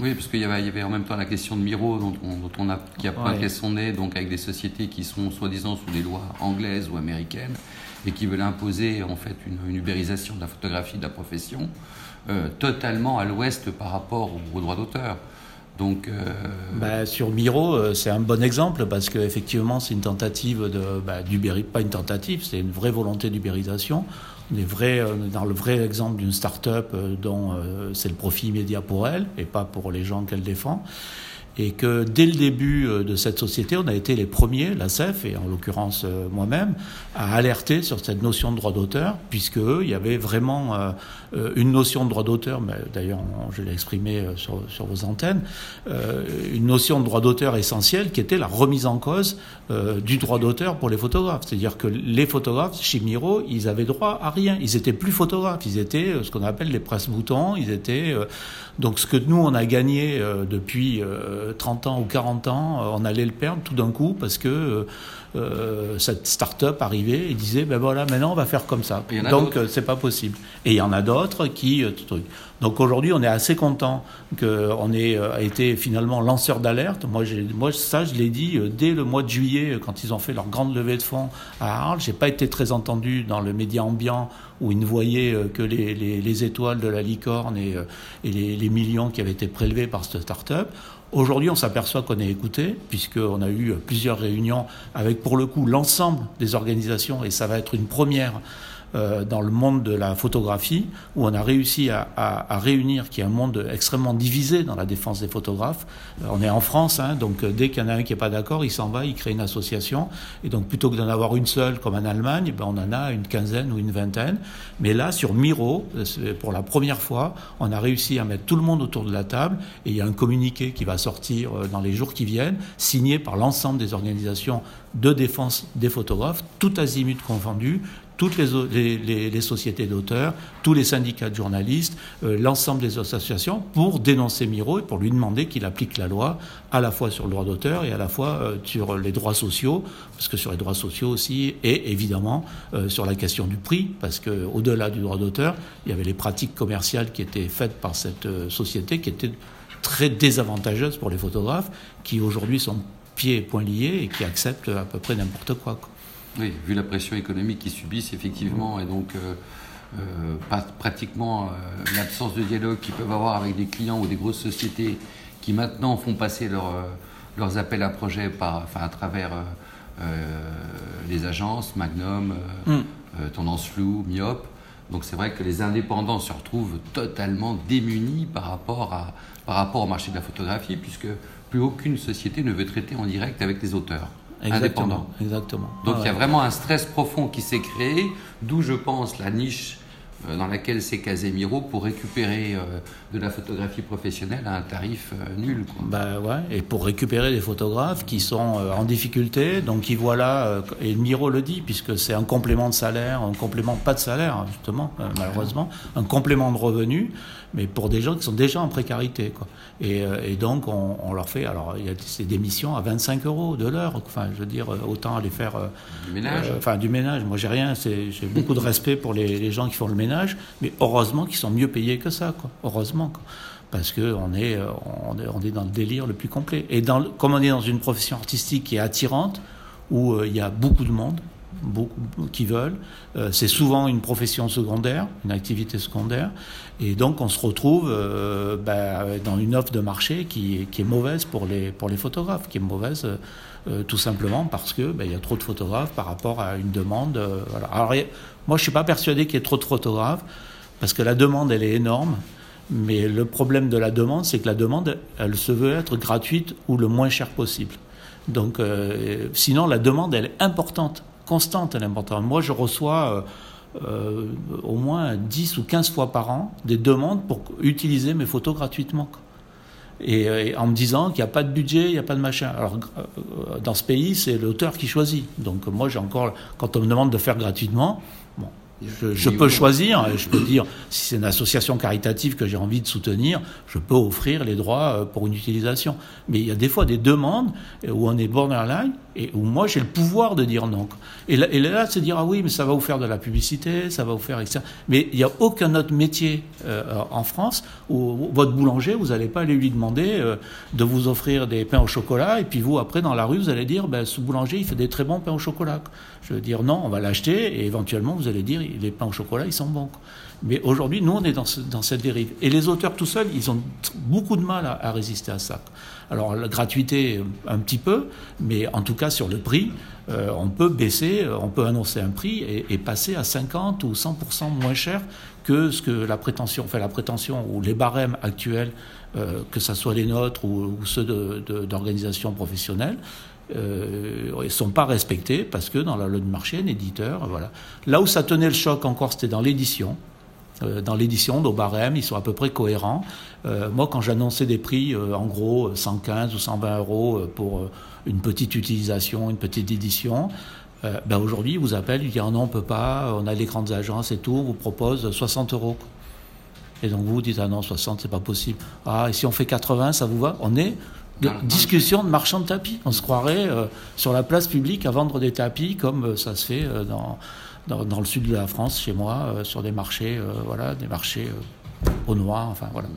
Oui, parce qu'il y, avait en même temps la question de Miro, dont on, a, qui a pointé son nez, donc avec des sociétés qui sont soi-disant sous des lois anglaises ou américaines, et qui veulent imposer en fait une, ubérisation de la photographie de la profession, euh, totalement à l'ouest par rapport aux, droits d'auteur. Euh, bah, sur Miro, euh, c'est un bon exemple parce qu'effectivement, c'est une tentative de bah, pas une tentative, c'est une vraie volonté d'ubérisation. On est vrai, dans le vrai exemple d'une start-up dont c'est le profit immédiat pour elle et pas pour les gens qu'elle défend et que dès le début euh, de cette société, on a été les premiers, la CEF, et en l'occurrence euh, moi-même, à alerter sur cette notion de droit d'auteur, puisque il y avait vraiment euh, une notion de droit d'auteur, mais d'ailleurs je l'ai exprimé sur, sur, vos antennes, une notion de droit d'auteur essentielle qui était la remise en cause du droit d'auteur pour les photographes. C'est-à-dire que les photographes, chez Miro, ils avaient droit à rien. Ils étaient plus photographes, ils étaient ce qu'on appelle les presse-boutons, ils étaient... donc ce que nous, on a gagné depuis 30 ans ou 40 ans, euh, on allait le perdre tout d'un coup parce que euh, euh, cette start-up arrivait et disait ben voilà, maintenant on va faire comme ça. Donc c'est pas possible. Et il y en a d'autres qui. Donc aujourd'hui, on est assez content qu'on ait été finalement lanceur d'alerte. Moi, moi, ça, je l'ai dit dès le mois de juillet, quand ils ont fait leur grande levée de fonds à Arles. J'ai pas été très entendu dans le média ambiant où ils ne voyaient que les, les, étoiles de la licorne et, et les, les, millions qui avaient été prélevés par cette start-up. Aujourd'hui, on s'aperçoit qu'on est écouté, puisqu'on a eu plusieurs réunions avec, pour le coup, l'ensemble des organisations, et ça va être une première euh, dans le monde de la photographie, où on a réussi à, réunir, qui est un monde extrêmement divisé dans la défense des photographes. Euh, on est en France, hein, donc euh, dès qu'il y en a un qui n'est pas d'accord, il s'en va, il crée une association. Et donc plutôt que d'en avoir une seule, comme en Allemagne, ben, on en a une quinzaine ou une vingtaine. Mais là, sur Miro, pour la première fois, on a réussi à mettre tout le monde autour de la table. Et il y a un communiqué qui va sortir dans les jours qui viennent, signé par l'ensemble des organisations de défense des photographes, tout azimut confondu, toutes les, sociétés d'auteurs, tous les syndicats de journalistes, euh, l'ensemble des associations, pour dénoncer Miro et pour lui demander qu'il applique la loi à la fois sur le droit d'auteur et à la fois euh, sur les droits sociaux, parce que sur les droits sociaux aussi, et évidemment euh, sur la question du prix, parce qu'au-delà du droit d'auteur, il y avait les pratiques commerciales qui étaient faites par cette société qui étaient très désavantageuses pour les photographes, qui aujourd'hui sont pieds et poings liés et qui acceptent à peu près n'importe quoi. Oui, vu la pression économique qu'ils subissent, effectivement, et donc euh, euh, pratiquement euh, l'absence de dialogue qu'ils peuvent avoir avec des clients ou des grosses sociétés qui maintenant font passer leurs appels à projets par, enfin, à travers les agences, Magnum, mm. Tendance Flou, Myop. Donc c'est vrai que les indépendants se retrouvent totalement démunis par rapport, à, par rapport au marché de la photographie, puisque plus aucune société ne veut traiter en direct avec les auteurs. Exactement, Exactement. Donc il y a vraiment un stress profond qui s'est créé, d'où je pense la niche dans laquelle c'est Casemiro pour récupérer euh, de la photographie professionnelle à un tarif euh, nul. Quoi. Bah ouais, et pour récupérer des photographes qui sont en difficulté, donc qui voilà, et Miro le dit, puisque c'est un complément de salaire, un complément pas de salaire justement, malheureusement, un complément de revenus, mais pour des gens qui sont déjà en précarité. Quoi. Et, et donc on, leur fait, alors il y a des missions à 25 euros de l'heure, enfin je veux dire, autant aller faire... du ménage Enfin du ménage, moi j'ai rien, j'ai beaucoup de respect pour les, les gens qui font le ménage mais heureusement qu'ils sont mieux payés que ça. Heureusement, parce qu'on est, on est, on est dans le délire le plus complet. Et comme on est dans une profession artistique qui est attirante, où euh, il y a beaucoup de monde, beaucoup qui veulent. Euh, c'est souvent une profession secondaire, une activité secondaire, et donc on se retrouve euh, ben, dans une offre de marché qui, est mauvaise pour les, pour les photographes, qui est mauvaise tout simplement parce que ben, il y a trop de photographes par rapport à une demande. Alors, moi, je suis pas persuadé qu'il y ait trop de photographes, parce que la demande, elle est énorme. Mais le problème de la demande, c'est que la demande, elle se veut être gratuite ou le moins cher possible. Donc, euh, sinon, la demande, elle est importante, constante, elle est importante. Moi, je reçois euh, euh, au moins 10 ou 15 fois par an des demandes pour utiliser mes photos gratuitement. Et, en me disant qu'il n'y a pas de budget, il n'y a pas de machin. Alors, dans ce pays, c'est l'auteur qui choisit. Donc, moi, j'ai encore, quand on me demande de faire gratuitement, Bon, Je, peux choisir, je peux dire, si c'est une association caritative que j'ai envie de soutenir, je peux offrir les droits euh, pour une utilisation. Mais il y a des fois des demandes où on est borderline et où moi j'ai le pouvoir de dire non. Et là, et là c'est dire, ah oui, mais ça va vous faire de la publicité, ça va vous faire, etc. Mais il n'y a aucun autre métier euh, en France où votre boulanger, vous n'allez pas aller lui demander euh, de vous offrir des pains au chocolat et puis vous, après, dans la rue, vous allez dire, ben, ce boulanger, il fait des très bons pains au chocolat. Je veux dire, non, on va l'acheter et éventuellement, vous allez dire, les pains au chocolat, ils sont bons. Mais aujourd'hui, nous, on est dans, cette dérive. Et les auteurs tout seuls, ils ont beaucoup de mal à, résister à ça. Alors, la gratuité, un petit peu, mais en tout cas, sur le prix, euh, on peut baisser, on peut annoncer un prix et, passer à 50 ou 100% moins cher que ce que la prétention, fait la prétention ou les barèmes actuels, euh, que ce soit les nôtres ou, ceux d'organisations professionnelles, euh, ne sont pas respectés parce que dans la loi de marché, un éditeur, voilà. Là où ça tenait le choc encore, c'était dans l'édition. Euh, dans l'édition, nos barèmes, ils sont à peu près cohérents. Euh, moi, quand j'annonçais des prix, en gros, 115 ou 120 euros pour une petite utilisation, une petite édition, ben aujourd'hui, ils vous appellent, ils disent ah non, on peut pas, on a les grandes agences et tout, on vous propose 60 euros. Et donc vous dites ah non, 60, c'est pas possible. Ah, et si on fait 80, ça vous va? On est de discussion de marchands de tapis. On se croirait euh, sur la place publique à vendre des tapis comme euh, ça se fait euh, dans, dans, le sud de la France, chez moi, sur des marchés, voilà, des marchés au noir, enfin voilà.